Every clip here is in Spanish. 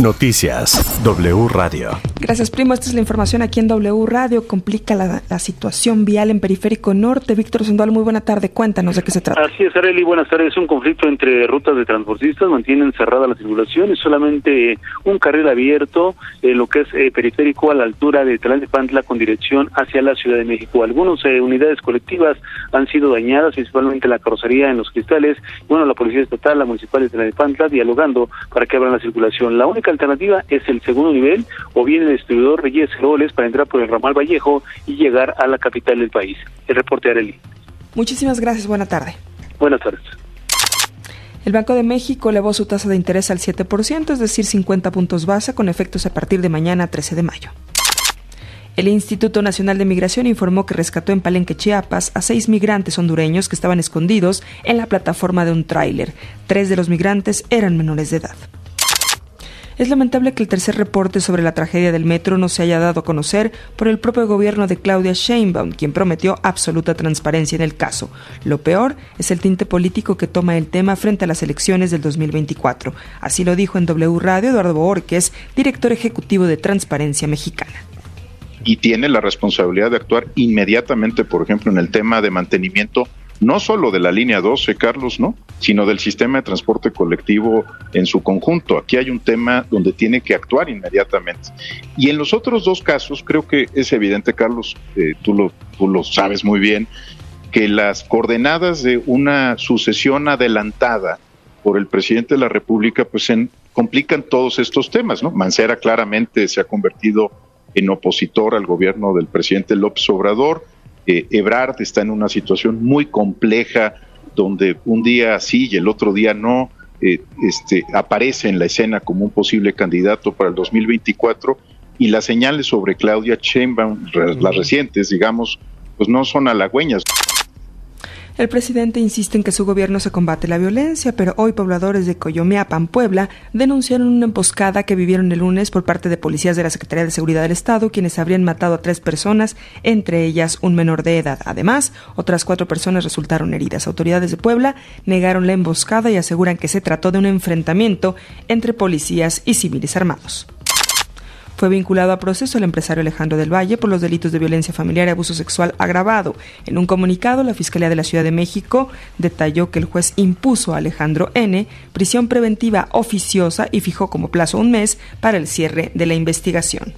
Noticias W Radio. Gracias, primo. Esta es la información aquí en W Radio. Complica la, situación vial en Periférico Norte. Víctor Sandoval, muy buena tarde. Cuéntanos de qué se trata. Así es, Areli. Buenas tardes. Un conflicto entre rutas de transportistas. Mantienen cerrada la circulación y solamente un carril abierto, eh, lo que es eh, periférico a la altura de Tlalnepantla con dirección hacia la Ciudad de México. Algunas eh, unidades colectivas han sido dañadas, principalmente la carrocería en los cristales. Bueno, la Policía Estatal, la Municipal de Tlalnepantla, dialogando para que abran la circulación. La única alternativa es el segundo nivel o bien el distribuidor Reyes Heroles para entrar por el ramal Vallejo y llegar a la capital del país. El reporte de Areli. Muchísimas gracias. Buena tarde. Buenas tardes. El Banco de México elevó su tasa de interés al 7%, es decir, 50 puntos base, con efectos a partir de mañana 13 de mayo. El Instituto Nacional de Migración informó que rescató en Palenque, Chiapas, a seis migrantes hondureños que estaban escondidos en la plataforma de un tráiler. Tres de los migrantes eran menores de edad. Es lamentable que el tercer reporte sobre la tragedia del metro no se haya dado a conocer por el propio gobierno de Claudia Sheinbaum, quien prometió absoluta transparencia en el caso. Lo peor es el tinte político que toma el tema frente a las elecciones del 2024. Así lo dijo en W Radio Eduardo Borges, director ejecutivo de Transparencia Mexicana y tiene la responsabilidad de actuar inmediatamente, por ejemplo, en el tema de mantenimiento no solo de la línea 12, Carlos, ¿no? Sino del sistema de transporte colectivo en su conjunto. Aquí hay un tema donde tiene que actuar inmediatamente. Y en los otros dos casos, creo que es evidente, Carlos, eh, tú, lo, tú lo sabes muy bien, que las coordenadas de una sucesión adelantada por el presidente de la República, pues complican todos estos temas, ¿no? Mancera claramente se ha convertido en opositor al gobierno del presidente López Obrador eh, Ebrard está en una situación muy compleja donde un día sí y el otro día no, eh, este, aparece en la escena como un posible candidato para el 2024 y las señales sobre Claudia Sheinbaum, las recientes, digamos, pues no son halagüeñas. El presidente insiste en que su gobierno se combate la violencia, pero hoy pobladores de Coyomeapan, Puebla, denunciaron una emboscada que vivieron el lunes por parte de policías de la Secretaría de Seguridad del Estado, quienes habrían matado a tres personas, entre ellas un menor de edad. Además, otras cuatro personas resultaron heridas. Autoridades de Puebla negaron la emboscada y aseguran que se trató de un enfrentamiento entre policías y civiles armados. Fue vinculado a proceso el empresario Alejandro del Valle por los delitos de violencia familiar y abuso sexual agravado. En un comunicado, la Fiscalía de la Ciudad de México detalló que el juez impuso a Alejandro N. prisión preventiva oficiosa y fijó como plazo un mes para el cierre de la investigación.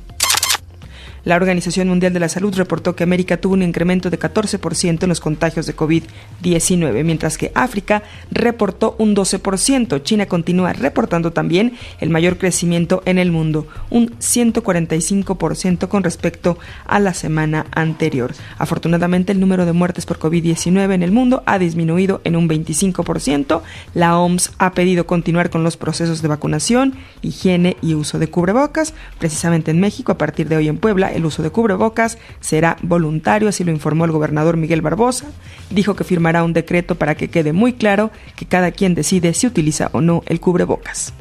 La Organización Mundial de la Salud reportó que América tuvo un incremento de 14% en los contagios de COVID-19, mientras que África reportó un 12%. China continúa reportando también el mayor crecimiento en el mundo, un 145% con respecto a la semana anterior. Afortunadamente, el número de muertes por COVID-19 en el mundo ha disminuido en un 25%. La OMS ha pedido continuar con los procesos de vacunación, higiene y uso de cubrebocas. Precisamente en México, a partir de hoy en Puebla, el uso de cubrebocas será voluntario, así lo informó el gobernador Miguel Barbosa. Dijo que firmará un decreto para que quede muy claro que cada quien decide si utiliza o no el cubrebocas.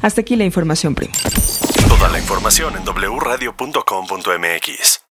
Hasta aquí la información, primo. Toda la información en wradio.com.mx.